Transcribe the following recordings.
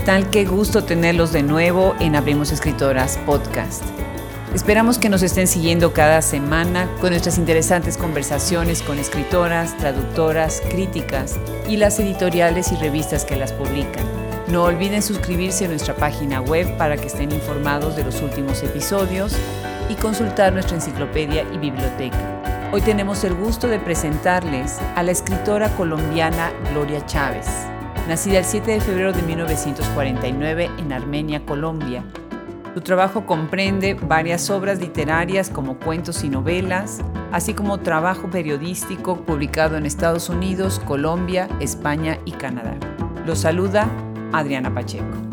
¿Qué tal? Qué gusto tenerlos de nuevo en Abrimos Escritoras Podcast. Esperamos que nos estén siguiendo cada semana con nuestras interesantes conversaciones con escritoras, traductoras, críticas y las editoriales y revistas que las publican. No olviden suscribirse a nuestra página web para que estén informados de los últimos episodios y consultar nuestra enciclopedia y biblioteca. Hoy tenemos el gusto de presentarles a la escritora colombiana Gloria Chávez nacida el 7 de febrero de 1949 en Armenia, Colombia. Su trabajo comprende varias obras literarias como cuentos y novelas, así como trabajo periodístico publicado en Estados Unidos, Colombia, España y Canadá. Lo saluda Adriana Pacheco.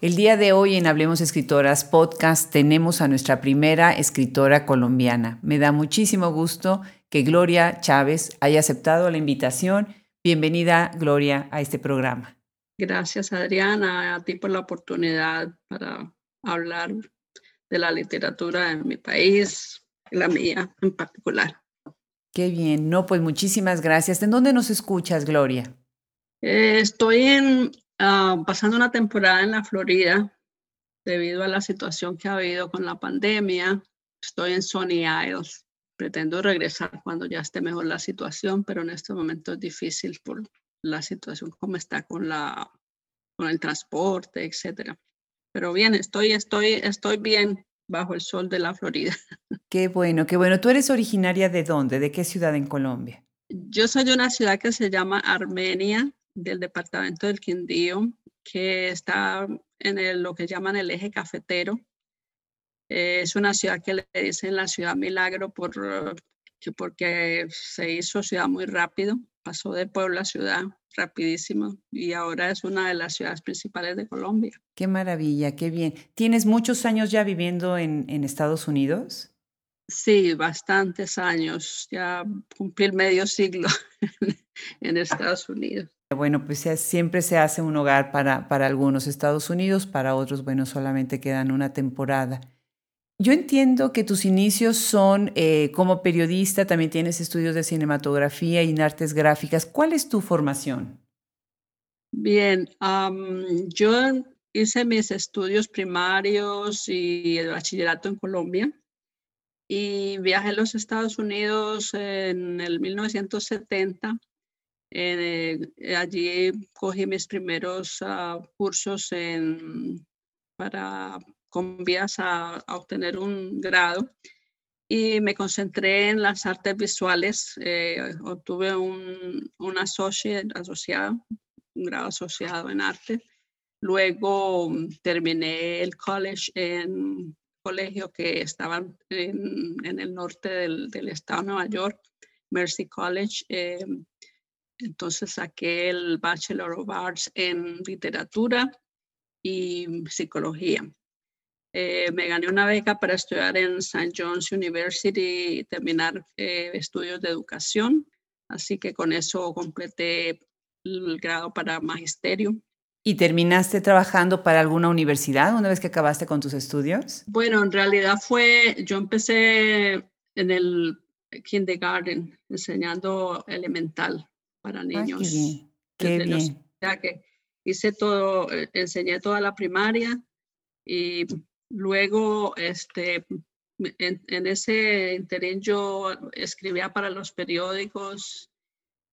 El día de hoy en Hablemos Escritoras Podcast tenemos a nuestra primera escritora colombiana. Me da muchísimo gusto que Gloria Chávez haya aceptado la invitación. Bienvenida, Gloria, a este programa. Gracias, Adriana, a ti por la oportunidad para hablar de la literatura en mi país, la mía en particular. Qué bien, no, pues muchísimas gracias. ¿En dónde nos escuchas, Gloria? Eh, estoy en Ah, pasando una temporada en la Florida debido a la situación que ha habido con la pandemia. Estoy en Sony Isles. Pretendo regresar cuando ya esté mejor la situación, pero en este momento es difícil por la situación como está con la con el transporte, etcétera. Pero bien, estoy estoy estoy bien bajo el sol de la Florida. Qué bueno, qué bueno. ¿Tú eres originaria de dónde? ¿De qué ciudad en Colombia? Yo soy de una ciudad que se llama Armenia, del departamento del Quindío, que está en lo que llaman el eje cafetero. Eh, es una ciudad que le dicen la ciudad milagro por, porque se hizo ciudad muy rápido, pasó de pueblo a ciudad rapidísimo y ahora es una de las ciudades principales de Colombia. Qué maravilla, qué bien. ¿Tienes muchos años ya viviendo en, en Estados Unidos? Sí, bastantes años, ya cumplí el medio siglo en Estados Unidos. Bueno, pues siempre se hace un hogar para, para algunos Estados Unidos, para otros, bueno, solamente quedan una temporada. Yo entiendo que tus inicios son eh, como periodista, también tienes estudios de cinematografía y en artes gráficas. ¿Cuál es tu formación? Bien, yo hice mis estudios primarios y el bachillerato en Colombia y viajé a los Estados Unidos en el 1970 eh, allí cogí mis primeros ah, cursos en, para, con vías a, obtener un grado y me concentré en las artes visuales. Eh, obtuve un, un asociado, un grado asociado en arte. Luego terminé el college en colegio que estaba en, en el norte del, del, estado de Nueva York, Mercy College. Eh, entonces saqué el Bachelor of Arts en literatura y psicología. Eh, me gané una beca para estudiar en St. John's University y terminar eh, estudios de educación. Así que con eso completé el grado para magisterio. ¿Y terminaste trabajando para alguna universidad una vez que acabaste con tus estudios? Bueno, en realidad fue, yo empecé en el kindergarten enseñando elemental para niños. qué bien. que hice todo, eh, enseñé toda la primaria y luego este, en, ese interín yo escribía para los periódicos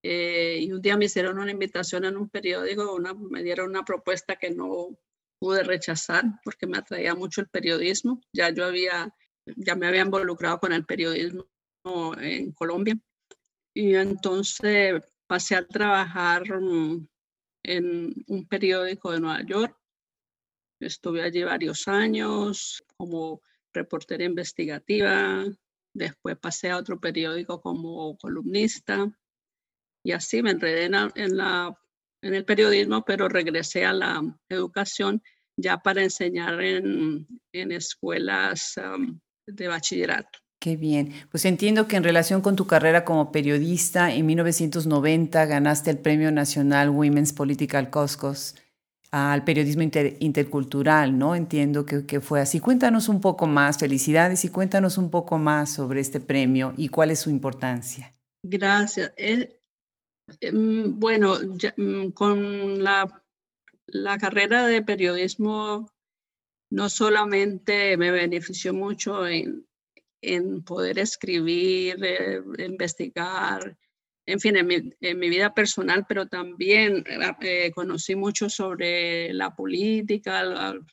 eh, y un día me hicieron una invitación en un periódico, una, me dieron una propuesta que no pude rechazar porque me atraía mucho el periodismo. Ya yo había, ya me había involucrado con el periodismo en Colombia. Y entonces pasé a trabajar mm, en un periódico de Nueva York. Estuve allí varios años como reportera investigativa. Después pasé a otro periódico como columnista. Y así me enredé en, el periodismo, pero regresé a la educación ya para enseñar en, en escuelas de bachillerato. Qué bien. Pues entiendo que en relación con tu carrera como periodista, en 1990 ganaste el Premio Nacional Women's Political Caucus al periodismo intercultural, ¿no? Entiendo que, que, fue así. Cuéntanos un poco más, felicidades, y cuéntanos un poco más sobre este premio y cuál es su importancia. Gracias. Eh, em, bueno, mm, con la, la carrera de periodismo no solamente me benefició mucho en, en poder escribir, eh, investigar, en fin, en mi, vida personal, pero también eh, conocí mucho sobre la política,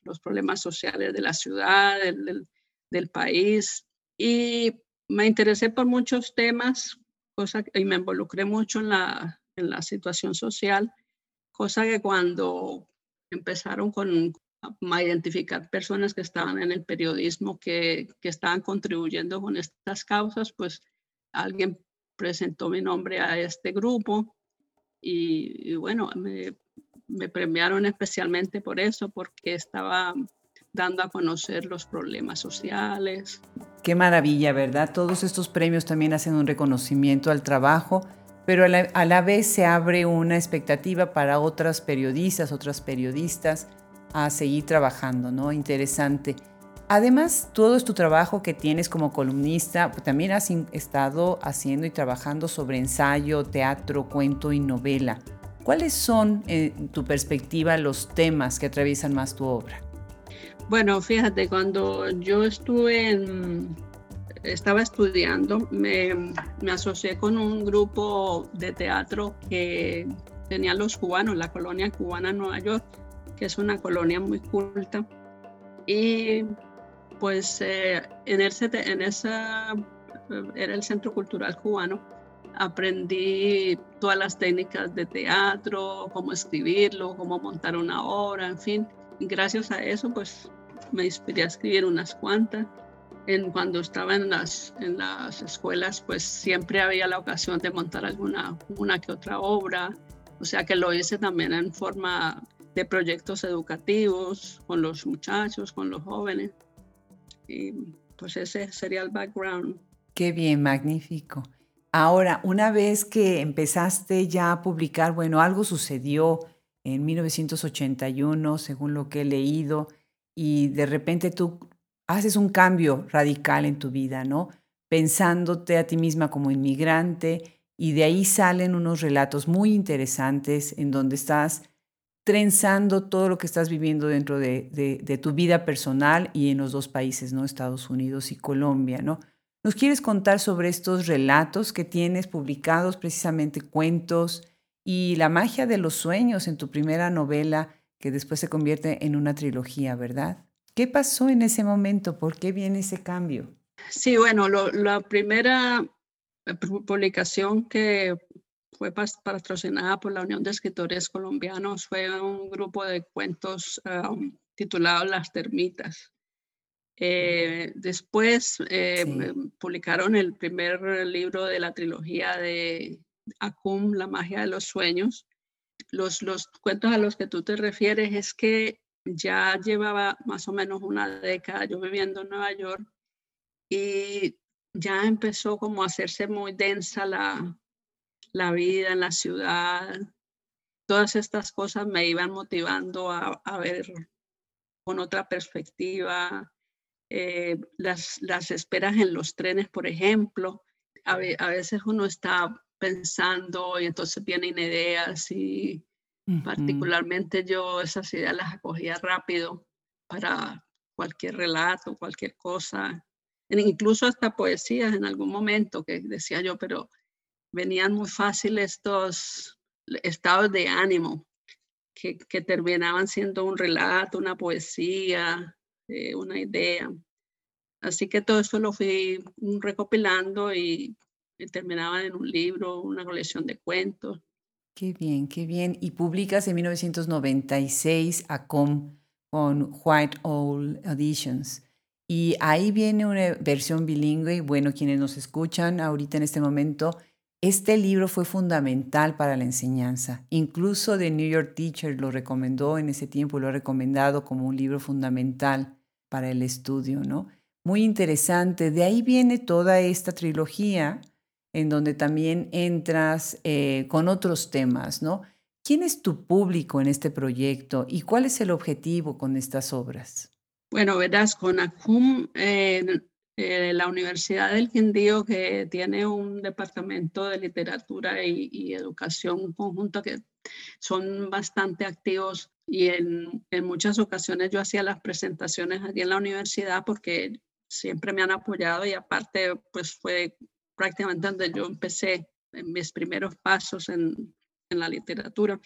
los problemas sociales de la ciudad, del, del, país, y me interesé por muchos temas, cosa, y me involucré mucho en la, en la situación social, cosa que cuando empezaron con, a identificar personas que estaban en el periodismo, que, que estaban contribuyendo con estas causas, pues alguien presentó mi nombre a este grupo y, bueno, me, me, premiaron especialmente por eso, porque estaba dando a conocer los problemas sociales. Qué maravilla, ¿verdad? Todos estos premios también hacen un reconocimiento al trabajo, pero a la, a la vez se abre una expectativa para otras periodistas, otras periodistas a seguir trabajando, ¿no? Interesante. Además, todo es tu trabajo que tienes como columnista, pues, también has estado haciendo y trabajando sobre ensayo, teatro, cuento y novela. ¿Cuáles son, en tu perspectiva, los temas que atraviesan más tu obra? Bueno, fíjate, cuando yo estuve en, estaba estudiando, me, me asocié con un grupo de teatro que tenían los cubanos, la colonia cubana en Nueva York, es una colonia muy culta. Y pues eh, en, ese, en esa, eh, era el Centro Cultural Cubano, aprendí todas las técnicas de teatro, cómo escribirlo, cómo montar una obra, en fin. Gracias a eso, pues me inspiré a escribir unas cuantas. En, cuando estaba en las, en las escuelas, pues siempre había la ocasión de montar alguna una que otra obra. O sea que lo hice también en forma de proyectos educativos con los muchachos, con los jóvenes. Y pues ese sería el background. Qué bien, magnífico. Ahora, una vez que empezaste ya a publicar, bueno, algo sucedió en 1981, según lo que he leído, y de repente tú haces un cambio radical en tu vida, ¿no? Pensándote a ti misma como inmigrante, y de ahí salen unos relatos muy interesantes en donde estás trenzando todo lo que estás viviendo dentro de, tu vida personal y en los dos países, ¿no? Estados Unidos y Colombia, ¿no? ¿Nos quieres contar sobre estos relatos que tienes publicados, precisamente cuentos y la magia de los sueños en tu primera novela que después se convierte en una trilogía, ¿verdad? ¿Qué pasó en ese momento? ¿Por qué viene ese cambio? Sí, bueno, la primera eh, publicación que fue patrocinada por la Unión de Escritores Colombianos, fue un grupo de cuentos um, titulado Las Termitas. Eh, después eh, publicaron el primer libro de la trilogía de Acum, La magia de los sueños. Los, los cuentos a los que tú te refieres es que ya llevaba más o menos una década yo viviendo en Nueva York y ya empezó como a hacerse muy densa la, la vida en la ciudad, todas estas cosas me iban motivando a, ver con otra perspectiva. Eh, las, las, esperas en los trenes, por ejemplo, a, veces uno está pensando y entonces vienen ideas y particularmente yo esas ideas las acogía rápido para cualquier relato, cualquier cosa, incluso hasta poesías en algún momento que decía yo, pero venían muy fácil estos estados de ánimo que, terminaban siendo un relato, una poesía, eh, una idea. Así que todo eso lo fui recopilando y, terminaba en un libro, una colección de cuentos. Qué bien, qué bien. Y publicas en 1996 a Com con White Owl Editions. Y ahí viene una versión bilingüe. Bueno, quienes nos escuchan ahorita en este momento, este libro fue fundamental para la enseñanza. Incluso The New York Teacher lo recomendó en ese tiempo, lo ha recomendado como un libro fundamental para el estudio, ¿no? Muy interesante. De ahí viene toda esta trilogía en donde también entras eh, con otros temas, ¿no? ¿Quién es tu público en este proyecto y cuál es el objetivo con estas obras? Bueno, verás, con ACUM eh, eh, la Universidad del Quindío, que tiene un departamento de literatura y, educación conjunto que son bastante activos y en, en, muchas ocasiones yo hacía las presentaciones allí en la universidad porque siempre me han apoyado y aparte pues fue prácticamente donde yo empecé mis primeros pasos en, en la literatura.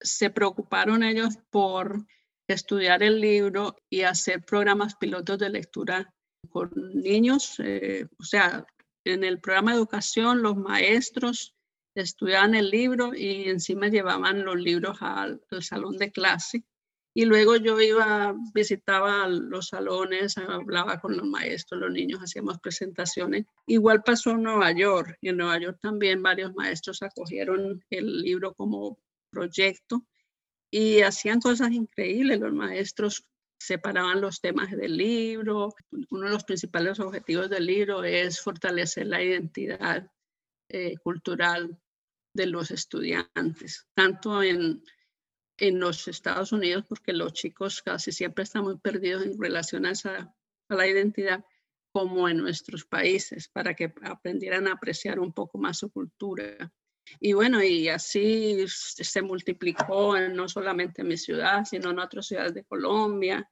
Se preocuparon ellos por estudiar el libro y hacer programas pilotos de lectura con niños. Eh, o sea, en el programa de educación los maestros estudiaban el libro y encima llevaban los libros al, salón de clase. Y luego yo iba, visitaba los salones, hablaba con los maestros, los niños, hacíamos presentaciones. Igual pasó en Nueva York. Y en Nueva York también varios maestros acogieron el libro como proyecto y hacían cosas increíbles. Los maestros separaban los temas del libro. Uno de los principales objetivos del libro es fortalecer la identidad eh, cultural de los estudiantes, tanto en, en los Estados Unidos, porque los chicos casi siempre están muy perdidos en relación a, la identidad, como en nuestros países, para que aprendieran a apreciar un poco más su cultura. Y bueno, y así se multiplicó no solamente en mi ciudad, sino en otras ciudades de Colombia,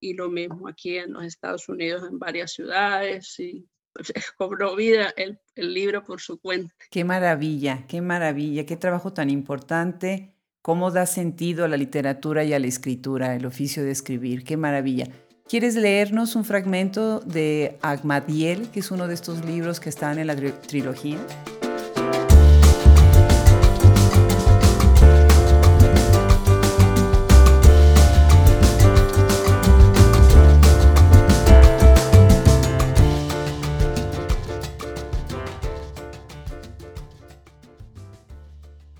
y lo mismo aquí en los Estados Unidos, en varias ciudades, y pues, cobró vida el, el libro por su cuenta. Qué maravilla, qué maravilla, qué trabajo tan importante, cómo da sentido a la literatura y a la escritura, el oficio de escribir, qué maravilla. ¿Quieres leernos un fragmento de Agmadiel, que es uno de estos libros que están en la trilogía?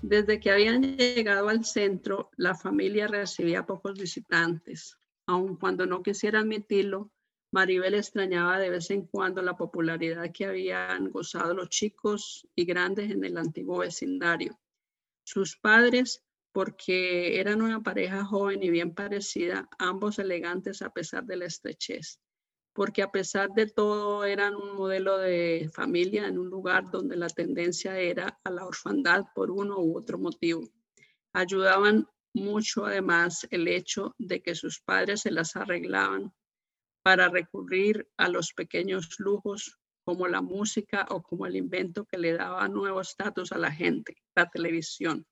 Desde que habían llegado al centro, la familia recibía pocos visitantes. Aun cuando no quisiera admitirlo, Maribel extrañaba de vez en cuando la popularidad que habían gozado los chicos y grandes en el antiguo vecindario. Sus padres, porque eran una pareja joven y bien parecida, ambos elegantes a pesar de la estrechez porque a pesar de todo eran un modelo de familia en un lugar donde la tendencia era a la orfandad por uno u otro motivo. Ayudaban mucho además el hecho de que sus padres se las arreglaban para recurrir a los pequeños lujos como la música o como el invento que le daba nuevo estatus a la gente, la televisión.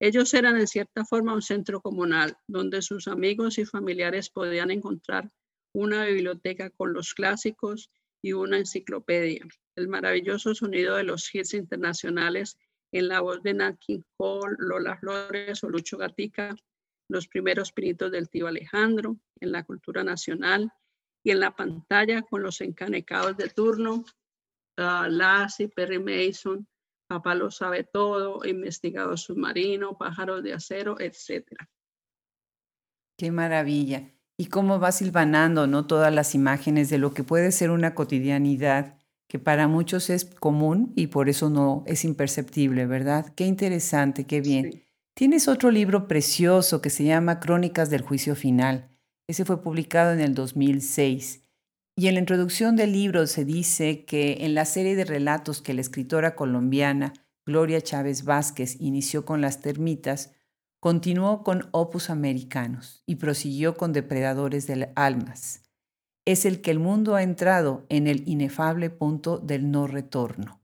Ellos eran en cierta forma un centro comunal donde sus amigos y familiares podían encontrar una biblioteca con los clásicos y una enciclopedia. El maravilloso sonido de los hits internacionales en la voz de Nat King Lola Flores o Lucho Gatica, los primeros pinitos del tío Alejandro, en la cultura nacional y en la pantalla con los encanecados de turno, uh, Perry Mason, Papá lo sabe todo, Investigado submarino, Pájaros de acero, etc. Qué maravilla y cómo va silvanando ¿no? todas las imágenes de lo que puede ser una cotidianidad que para muchos es común y por eso no es imperceptible, ¿verdad? Qué interesante, qué bien. Tienes otro libro precioso que se llama Crónicas del Juicio Final. Ese fue publicado en el 2006. Y en la introducción del libro se dice que en la serie de relatos que la escritora colombiana Gloria Chávez Vázquez inició con las termitas, Continuó con Opus Americanos y prosiguió con Depredadores del Almas. Es el que el mundo ha entrado en el inefable punto del no retorno.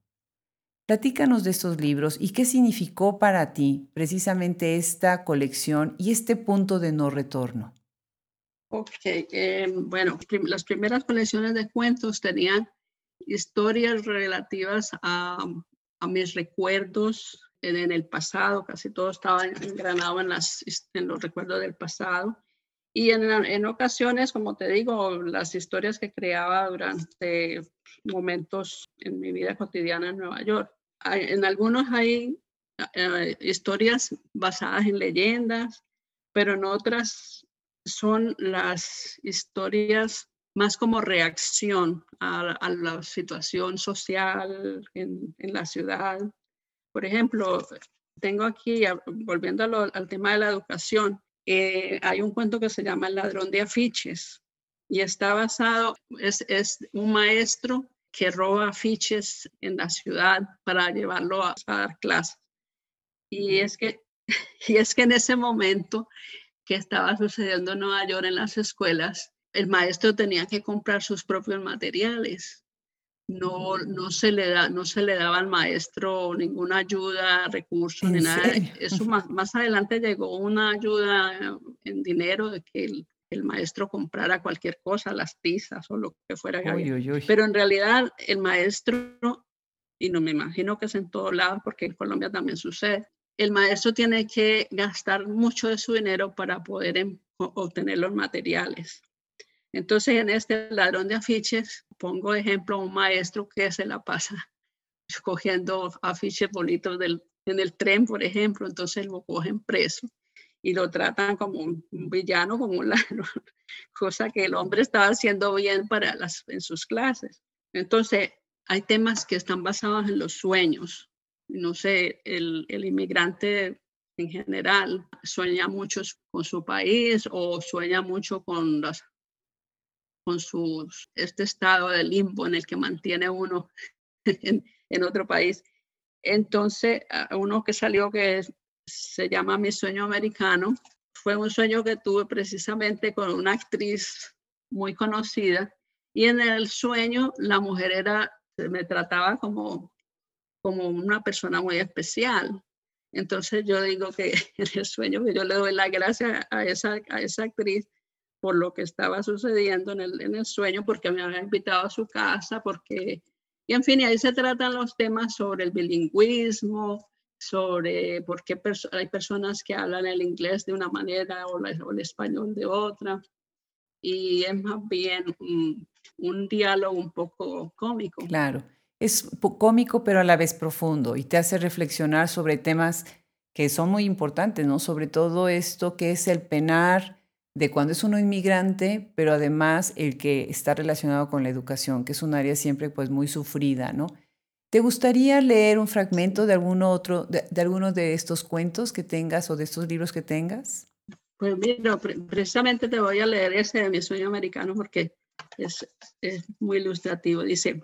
Platícanos de estos libros y qué significó para ti precisamente esta colección y este punto de no retorno. Ok, eh, bueno, las primeras colecciones de cuentos tenían historias relativas a mis recuerdos en el pasado, casi todo estaba engranado en, las, en los recuerdos del pasado. Y en, en, ocasiones, como te digo, las historias que creaba durante momentos en mi vida cotidiana en Nueva York. en algunos hay eh, historias basadas en leyendas, pero en otras son las historias más como reacción a, a la situación social en, en la ciudad por ejemplo, tengo aquí, volviendo al tema de la educación, eh, hay un cuento que se llama El ladrón de afiches. y está basado, es, es un maestro que roba afiches en la ciudad para llevarlo a, dar clases. Y es que y es que en ese momento que estaba sucediendo en Nueva York en las escuelas, el maestro tenía que comprar sus propios materiales. No, no, se le da, no se le daba al maestro ninguna ayuda, recursos, ni nada. Eso más, más adelante llegó una ayuda en dinero de que el, el maestro comprara cualquier cosa, las pizzas o lo que fuera. Pero en realidad el maestro, y no me imagino que es en todo lado, porque en Colombia también sucede, el maestro tiene que gastar mucho de su dinero para poder em, obtener los materiales. Entonces, en este ladrón de afiches, pongo de ejemplo un maestro que se la pasa cogiendo afiches bonitos del, en el tren, por ejemplo, entonces lo cogen preso y lo tratan como un, villano, como un ladrón, cosa que el hombre estaba haciendo bien para las, en sus clases. Entonces, hay temas que están basados en los sueños. No sé, el, el inmigrante en general sueña mucho con su país o sueña mucho con las con sus, este estado de limbo en el que mantiene uno en, otro país. Entonces, uno que salió que se llama Mi Sueño Americano. Fue un sueño que tuve precisamente con una actriz muy conocida y en el sueño la mujer era, me trataba como, como una persona muy especial. Entonces yo digo que en el sueño que yo le doy la gracia a esa, a esa actriz por lo que estaba sucediendo en el, en el sueño, porque me había invitado a su casa, porque, y en fin, y ahí se tratan los temas sobre el bilingüismo, sobre por qué hay personas que hablan el inglés de una manera o, el español de otra. Y es más bien un, diálogo un poco cómico. Claro, es cómico pero a la vez profundo y te hace reflexionar sobre temas que son muy importantes, ¿no? Sobre todo esto que es el penar de cuando es uno inmigrante, pero además el que está relacionado con la educación, que es un área siempre pues muy sufrida, ¿no? ¿Te gustaría leer un fragmento de alguno otro, de, alguno de estos cuentos que tengas o de estos libros que tengas? Pues mira, precisamente te voy a leer ese de mi sueño americano porque es, es muy ilustrativo. Dice.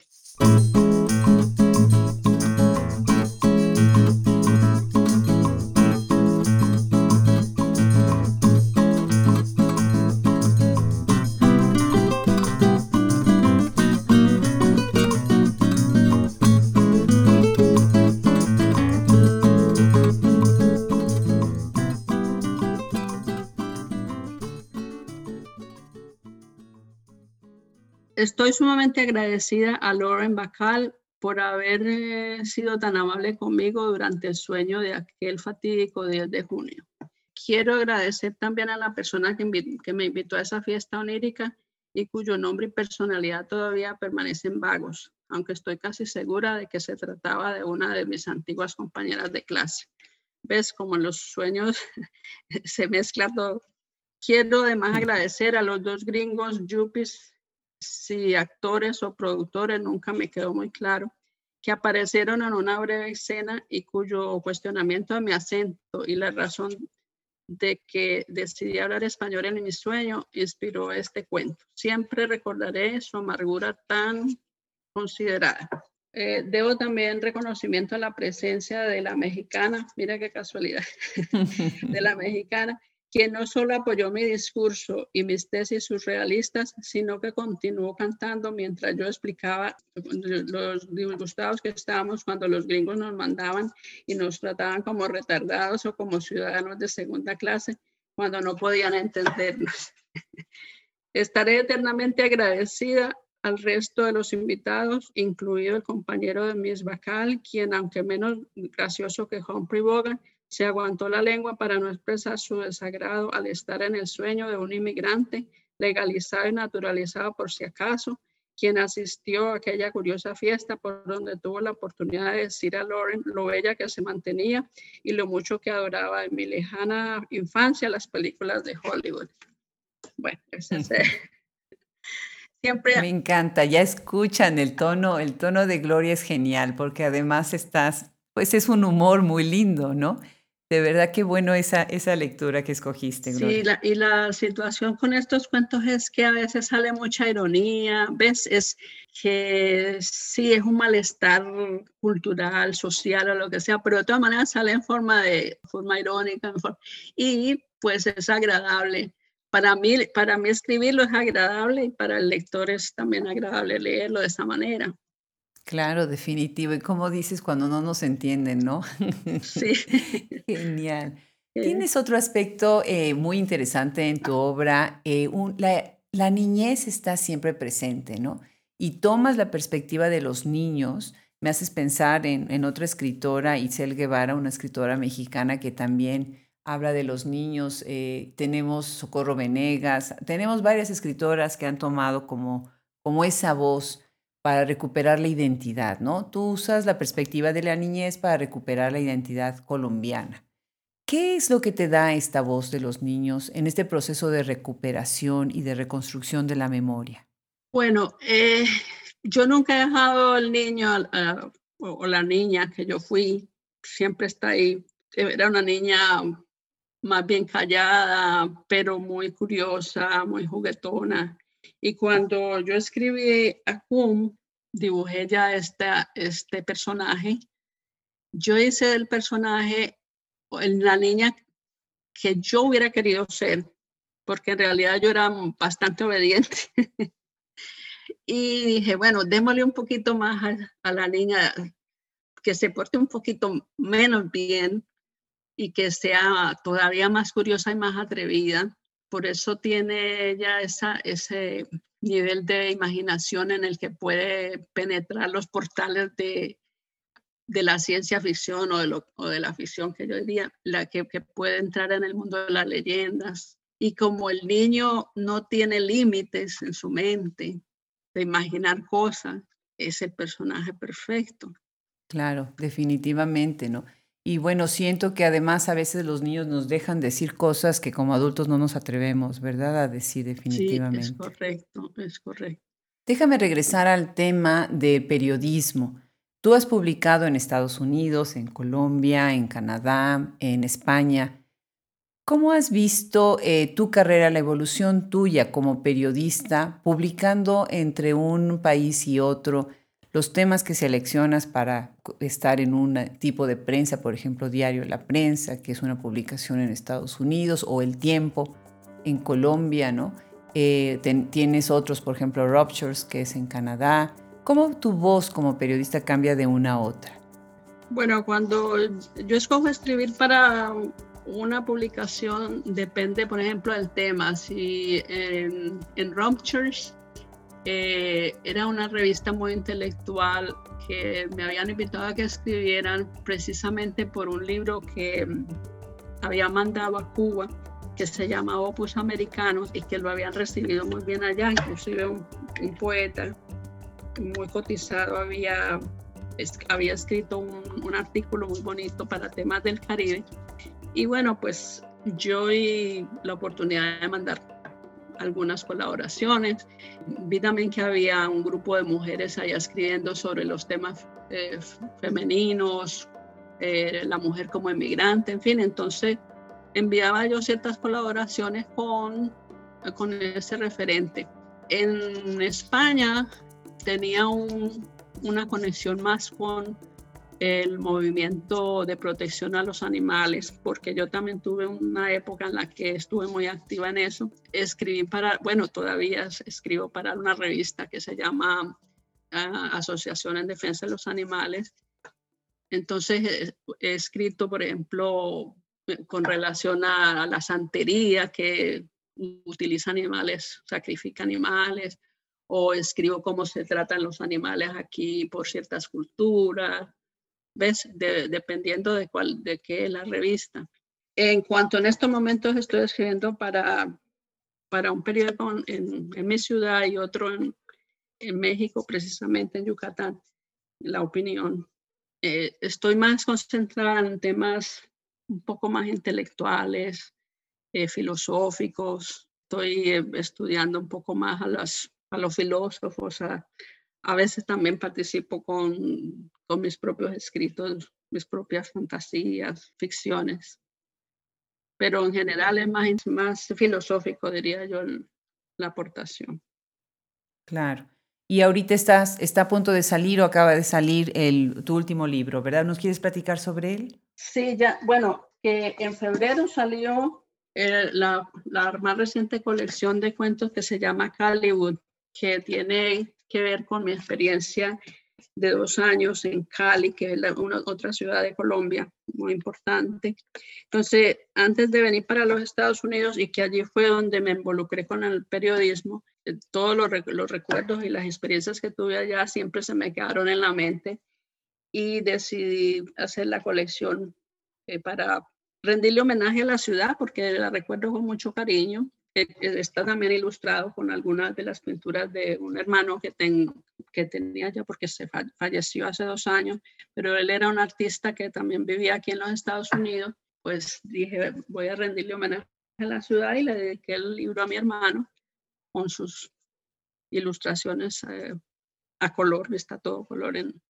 Estoy sumamente agradecida a Lauren Bacal por haber eh, sido tan amable conmigo durante el sueño de aquel fatídico 10 de junio. Quiero agradecer también a la persona que, que me invitó a esa fiesta onírica y cuyo nombre y personalidad todavía permanecen vagos, aunque estoy casi segura de que se trataba de una de mis antiguas compañeras de clase. ¿Ves como en los sueños se mezcla todo? Quiero además agradecer a los dos gringos, Yupis si actores o productores, nunca me quedó muy claro, que aparecieron en una breve escena y cuyo cuestionamiento de mi acento y la razón de que decidí hablar español en mi sueño inspiró este cuento. Siempre recordaré su amargura tan considerada. Eh, debo también reconocimiento a la presencia de la mexicana, mira qué casualidad, de la mexicana, quien no solo apoyó mi discurso y mis tesis surrealistas, sino que continuó cantando mientras yo explicaba los disgustados que estábamos cuando los gringos nos mandaban y nos trataban como retardados o como ciudadanos de segunda clase cuando no podían entendernos. Estaré eternamente agradecida al resto de los invitados, incluido el compañero de Miss Bacal, quien, aunque menos gracioso que Humphrey Bogan, se aguantó la lengua para no expresar su desagrado al estar en el sueño de un inmigrante legalizado y naturalizado por si acaso, quien asistió a aquella curiosa fiesta por donde tuvo la oportunidad de decir a Lauren lo bella que se mantenía y lo mucho que adoraba en mi lejana infancia las películas de Hollywood. Bueno, ese es Siempre... Me encanta, ya escuchan el tono, el tono de Gloria es genial porque además estás, pues es un humor muy lindo, ¿no? De verdad que bueno esa, esa lectura que escogiste. Sí, y la situación con estos cuentos es que a veces sale mucha ironía, ¿ves? Es que sí es un malestar cultural, social o lo que sea, pero de todas maneras sale en forma, de, forma irónica y pues es agradable. Para mí, para mí escribirlo es agradable y para el lector es también agradable leerlo de esa manera. Claro, definitivo. Y como dices, cuando no nos entienden, ¿no? Sí. Genial. Tienes otro aspecto eh, muy interesante en tu obra. Eh, la, niñez está siempre presente, ¿no? Y tomas la perspectiva de los niños. Me haces pensar en, otra escritora, Isel Guevara, una escritora mexicana que también habla de los niños. Eh, tenemos Socorro Venegas, tenemos varias escritoras que han tomado como, como esa voz para recuperar la identidad, ¿no? Tú usas la perspectiva de la niñez para recuperar la identidad colombiana. ¿Qué es lo que te da esta voz de los niños en este proceso de recuperación y de reconstrucción de la memoria? Bueno, eh, yo nunca he dejado al niño o la niña que yo fui, siempre está ahí. Era una niña más bien callada, pero muy curiosa, muy juguetona. Y cuando yo escribí a Kum, dibujé ya este personaje. Yo hice el personaje, la niña que yo hubiera querido ser, porque en realidad yo era bastante obediente. y dije, bueno, démosle un poquito más a, la niña que se porte un poquito menos bien y que sea todavía más curiosa y más atrevida por eso tiene ella esa, ese nivel de imaginación en el que puede penetrar los portales de, de la ciencia ficción o de, lo, o de la ficción que yo diría, la que, que puede entrar en el mundo de las leyendas. Y como el niño no tiene límites en su mente de imaginar cosas, es el personaje perfecto. Claro, definitivamente, ¿no? Y bueno, siento que además a veces los niños nos dejan decir cosas que como adultos no nos atrevemos, ¿verdad? A decir definitivamente. Sí, es correcto, es correcto. Déjame regresar al tema de periodismo. Tú has publicado en Estados Unidos, en Colombia, en Canadá, en España. ¿Cómo has visto eh, tu carrera, la evolución tuya como periodista, publicando entre un país y otro? Los temas que seleccionas para estar en un tipo de prensa, por ejemplo, Diario La Prensa, que es una publicación en Estados Unidos, o El Tiempo en Colombia, ¿no? Eh, tienes otros, por ejemplo, Ruptures, que es en Canadá. ¿Cómo tu voz como periodista cambia de una a otra? Bueno, cuando yo escojo escribir para una publicación, depende, por ejemplo, del tema. Si en, en Ruptures eh, era una revista muy intelectual que me habían invitado a que escribieran precisamente por un libro que mm, había mandado a Cuba que se llama Opus Americanos y que lo habían recibido muy bien allá, inclusive un, poeta muy cotizado había, había escrito un, un, artículo muy bonito para temas del Caribe. Y bueno, pues yo y la oportunidad de mandar algunas colaboraciones. Vi también que había un grupo de mujeres allá escribiendo sobre los temas eh, femeninos, eh, la mujer como emigrante, en fin. Entonces enviaba yo ciertas colaboraciones con, con ese referente. En España tenía una conexión más con el movimiento de protección a los animales, porque yo también tuve una época en la que estuve muy activa en eso. Escribí para, bueno, todavía escribo para una revista que se llama ah, Asociación en Defensa de los Animales. Entonces he, escrito, por ejemplo, con relación a, la santería, que utiliza animales, sacrifica animales, o escribo cómo se tratan los animales aquí por ciertas culturas, ¿ves? dependiendo de cuál, de qué la revista. En cuanto en estos momentos estoy escribiendo para, para un periódico en, en mi ciudad y otro en, en, México, precisamente en Yucatán, La Opinión. Eh, estoy más concentrada en temas un poco más intelectuales, eh, filosóficos. Estoy eh, estudiando un poco más a, las, a los filósofos, a, a veces también participo con, con mis propios escritos mis propias fantasías, ficciones. Pero en general es más, más filosófico, diría yo, la aportación. Claro. Y ahorita estás, está a punto de salir o acaba de salir el, tu último libro, ¿verdad? ¿Nos quieres platicar sobre él? Sí, ya, bueno, que en febrero salió eh, la, la, más reciente colección de cuentos que se llama Hollywood, que tiene que ver con mi experiencia de dos años en Cali, que es otra ciudad de Colombia muy importante. Entonces, antes de venir para los Estados Unidos y que allí fue donde me involucré con el periodismo, eh, todos los, recuerdos y las experiencias que tuve allá siempre se me quedaron en la mente y decidí hacer la colección eh, para rendirle homenaje a la ciudad porque la recuerdo con mucho cariño está también ilustrado con algunas de las pinturas de un hermano que, que tenía ya porque se falleció hace dos años, pero él era un artista que también vivía aquí en los Estados Unidos, pues dije, voy a rendirle homenaje a la ciudad y le dediqué el libro a mi hermano con sus ilustraciones eh, a color, está todo color en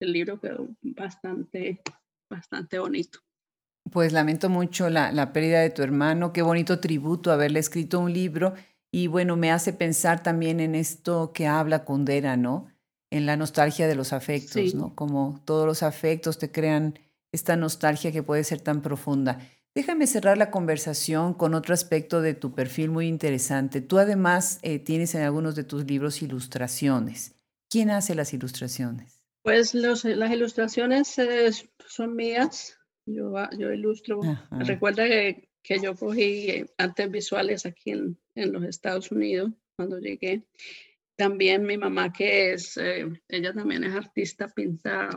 el libro, quedó bastante, bastante bonito. Pues lamento mucho la, pérdida de tu hermano. Qué bonito tributo haberle escrito un libro. Y bueno, me hace pensar también en esto que habla Kundera, ¿no? En la nostalgia de los afectos, ¿no? Como todos los afectos te crean esta nostalgia que puede ser tan profunda. Déjame cerrar la conversación con otro aspecto de tu perfil muy interesante. Tú además eh, tienes en algunos de tus libros ilustraciones. ¿Quién hace las ilustraciones? Pues las ilustraciones eh, son mías. Yo, yo ilustro. Recuerda que, que, yo cogí eh, artes visuales aquí en, en, los Estados Unidos cuando llegué. También mi mamá, que es, eh, ella también es artista, pinta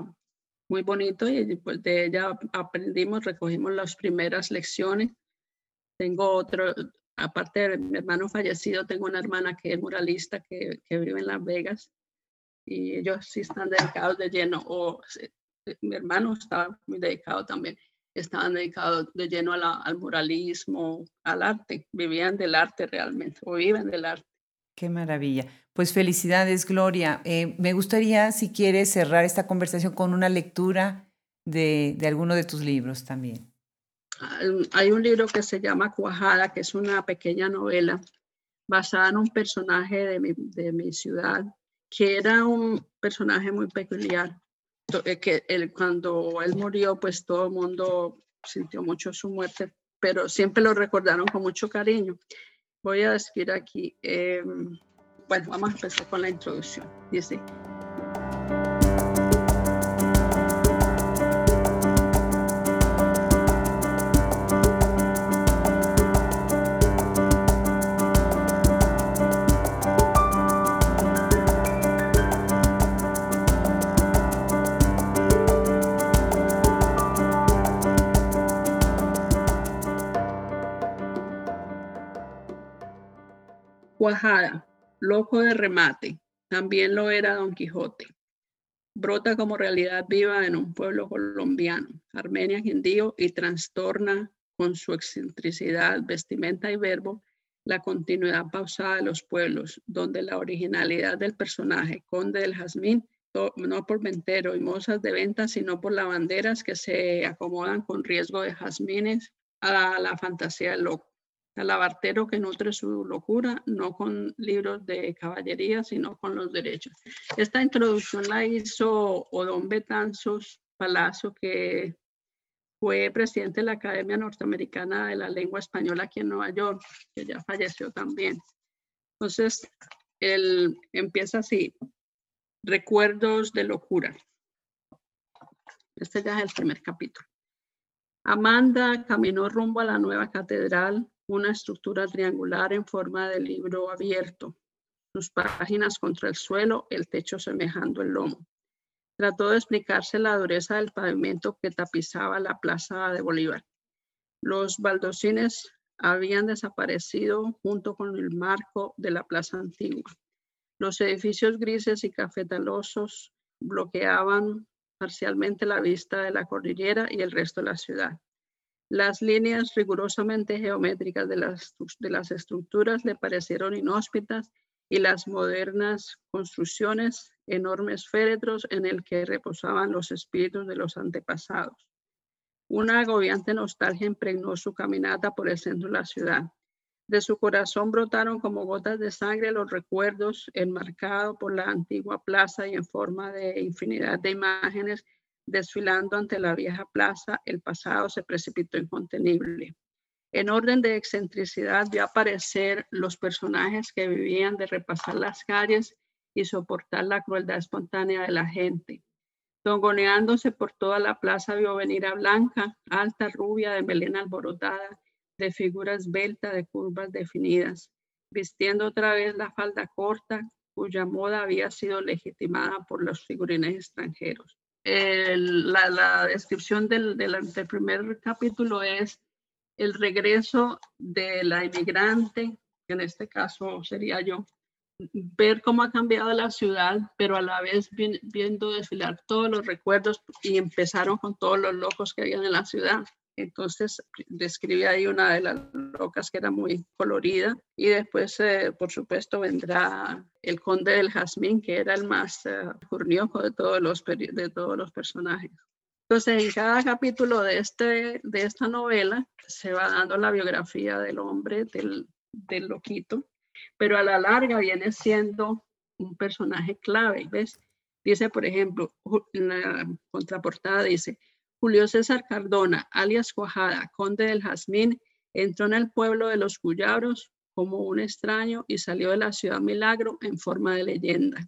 muy bonito y pues de ella aprendimos, recogimos las primeras lecciones. Tengo otro, aparte de mi hermano fallecido, tengo una hermana que es muralista que, que vive en Las Vegas y ellos sí están dedicados de lleno o mi hermano estaba muy dedicado también, estaban dedicados de lleno al muralismo, al arte, vivían del arte realmente, o viven del arte. Qué maravilla. Pues felicidades, Gloria. Eh, me gustaría, si quieres, cerrar esta conversación con una lectura de, de alguno de tus libros también. Hay un libro que se llama Cuajada, que es una pequeña novela basada en un personaje de mi, de mi ciudad, que era un personaje muy peculiar. Eh, que él, cuando él murió, pues todo el mundo sintió mucho su muerte, pero siempre lo recordaron con mucho cariño. Voy a decir aquí, eh, bueno, vamos a empezar con la introducción. Dice, Cuajada, loco de remate, también lo era Don Quijote. Brota como realidad viva en un pueblo colombiano, Armenia Quindío, y trastorna con su excentricidad, vestimenta y verbo la continuidad pausada de los pueblos, donde la originalidad del personaje, conde del jazmín, no por ventero y mozas de venta, sino por lavanderas que se acomodan con riesgo de jazmines a la fantasía del loco alabartero que nutre su locura, no con libros de caballería, sino con los derechos. Esta introducción la hizo Odón Betanzos Palazzo, que fue presidente de la Academia Norteamericana de la Lengua Española aquí en Nueva York, que ya falleció también. Entonces, él empieza así, recuerdos de locura. Este ya es el primer capítulo. Amanda caminó rumbo a la nueva catedral una estructura triangular en forma de libro abierto, sus páginas contra el suelo, el techo semejando el lomo. Trató de explicarse la dureza del pavimento que tapizaba la plaza de Bolívar. Los baldocines habían desaparecido junto con el marco de la plaza antigua. Los edificios grises y cafetalosos bloqueaban parcialmente la vista de la cordillera y el resto de la ciudad. Las líneas rigurosamente geométricas de las, de las estructuras le parecieron inhóspitas y las modernas construcciones enormes féretros en el que reposaban los espíritus de los antepasados. Una agobiante nostalgia impregnó su caminata por el centro de la ciudad. De su corazón brotaron como gotas de sangre los recuerdos enmarcados por la antigua plaza y en forma de infinidad de imágenes desfilando ante la vieja plaza, el pasado se precipitó incontenible. En orden de excentricidad vio aparecer los personajes que vivían de repasar las calles y soportar la crueldad espontánea de la gente. Tongoneándose por toda la plaza vio venir a Blanca, alta, rubia, de melena alborotada, de figura esbelta, de curvas definidas, vistiendo otra vez la falda corta, cuya moda había sido legitimada por los figurines extranjeros. La, descripción del, del, primer capítulo es el regreso de la inmigrante, que en este caso sería yo, ver cómo ha cambiado la ciudad, pero a la vez viendo desfilar todos los recuerdos y empezaron con todos los locos que habían en la ciudad. Entonces describe ahí una de las locas que era muy colorida y después, eh, por supuesto, vendrá el conde del jazmín, que era el más uh, de todos, los, de todos los personajes. Entonces, en cada capítulo de, este, de esta novela se va dando la biografía del hombre, del, del loquito, pero a la larga viene siendo un personaje clave, ¿ves? Dice, por ejemplo, en la contraportada dice, Julio César Cardona, alias Cuajada, conde del Jazmín, entró en el pueblo de los Cuyabros como un extraño y salió de la ciudad Milagro en forma de leyenda.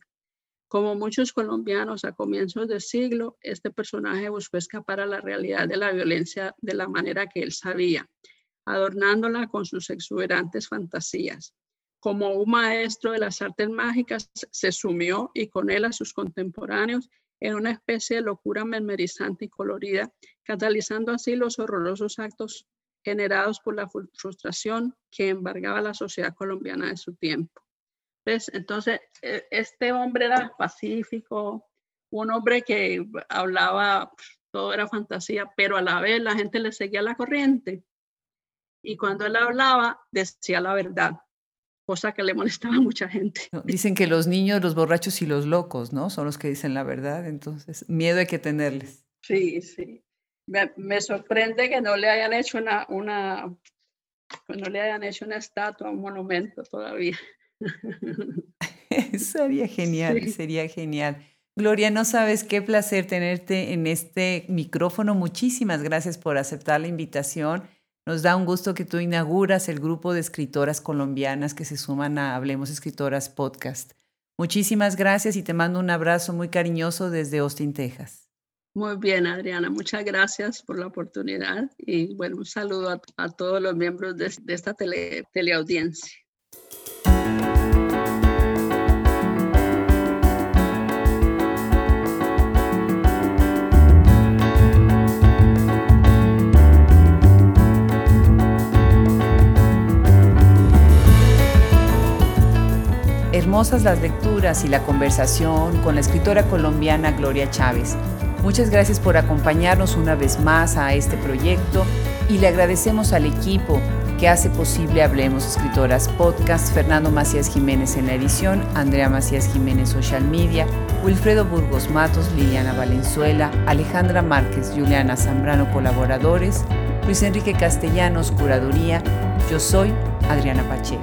Como muchos colombianos a comienzos del siglo, este personaje buscó escapar a la realidad de la violencia de la manera que él sabía, adornándola con sus exuberantes fantasías como un maestro de las artes mágicas, se sumió y con él a sus contemporáneos en una especie de locura mermerizante y colorida, catalizando así los horrorosos actos generados por la frustración que embargaba la sociedad colombiana de su tiempo. Entonces, e, este hombre era pacífico, un hombre que hablaba, todo era fantasía, pero a la vez la gente le seguía la corriente. Y cuando él hablaba, decía la verdad cosa que le molestaba a mucha gente. Dicen que los niños, los borrachos y los locos, ¿no? Son los que dicen la verdad, entonces miedo hay que tenerles. Sí, sí. Me, sorprende que no le hayan hecho una, una, no le hayan hecho una estatua, un monumento todavía. sería genial, sería genial. Gloria, no sabes qué placer tenerte en este micrófono. Muchísimas gracias por aceptar la invitación nos da un gusto que tú inauguras el grupo de escritoras colombianas que se suman a Hablemos Escritoras Podcast. Muchísimas gracias y te mando un abrazo muy cariñoso desde Austin, Texas. Muy bien, Adriana, muchas gracias por la oportunidad y bueno, un saludo a, todos los miembros de, esta tele, teleaudiencia. Hermosas las lecturas y la conversación con la escritora colombiana Gloria Chávez. Muchas gracias por acompañarnos una vez más a este proyecto y le agradecemos al equipo que hace posible Hablemos Escritoras Podcast, Fernando Macías Jiménez en la edición, Andrea Macías Jiménez Social Media, Wilfredo Burgos Matos, Liliana Valenzuela, Alejandra Márquez, Juliana Zambrano colaboradores, Luis Enrique Castellanos, Curaduría, yo soy Adriana Pacheco.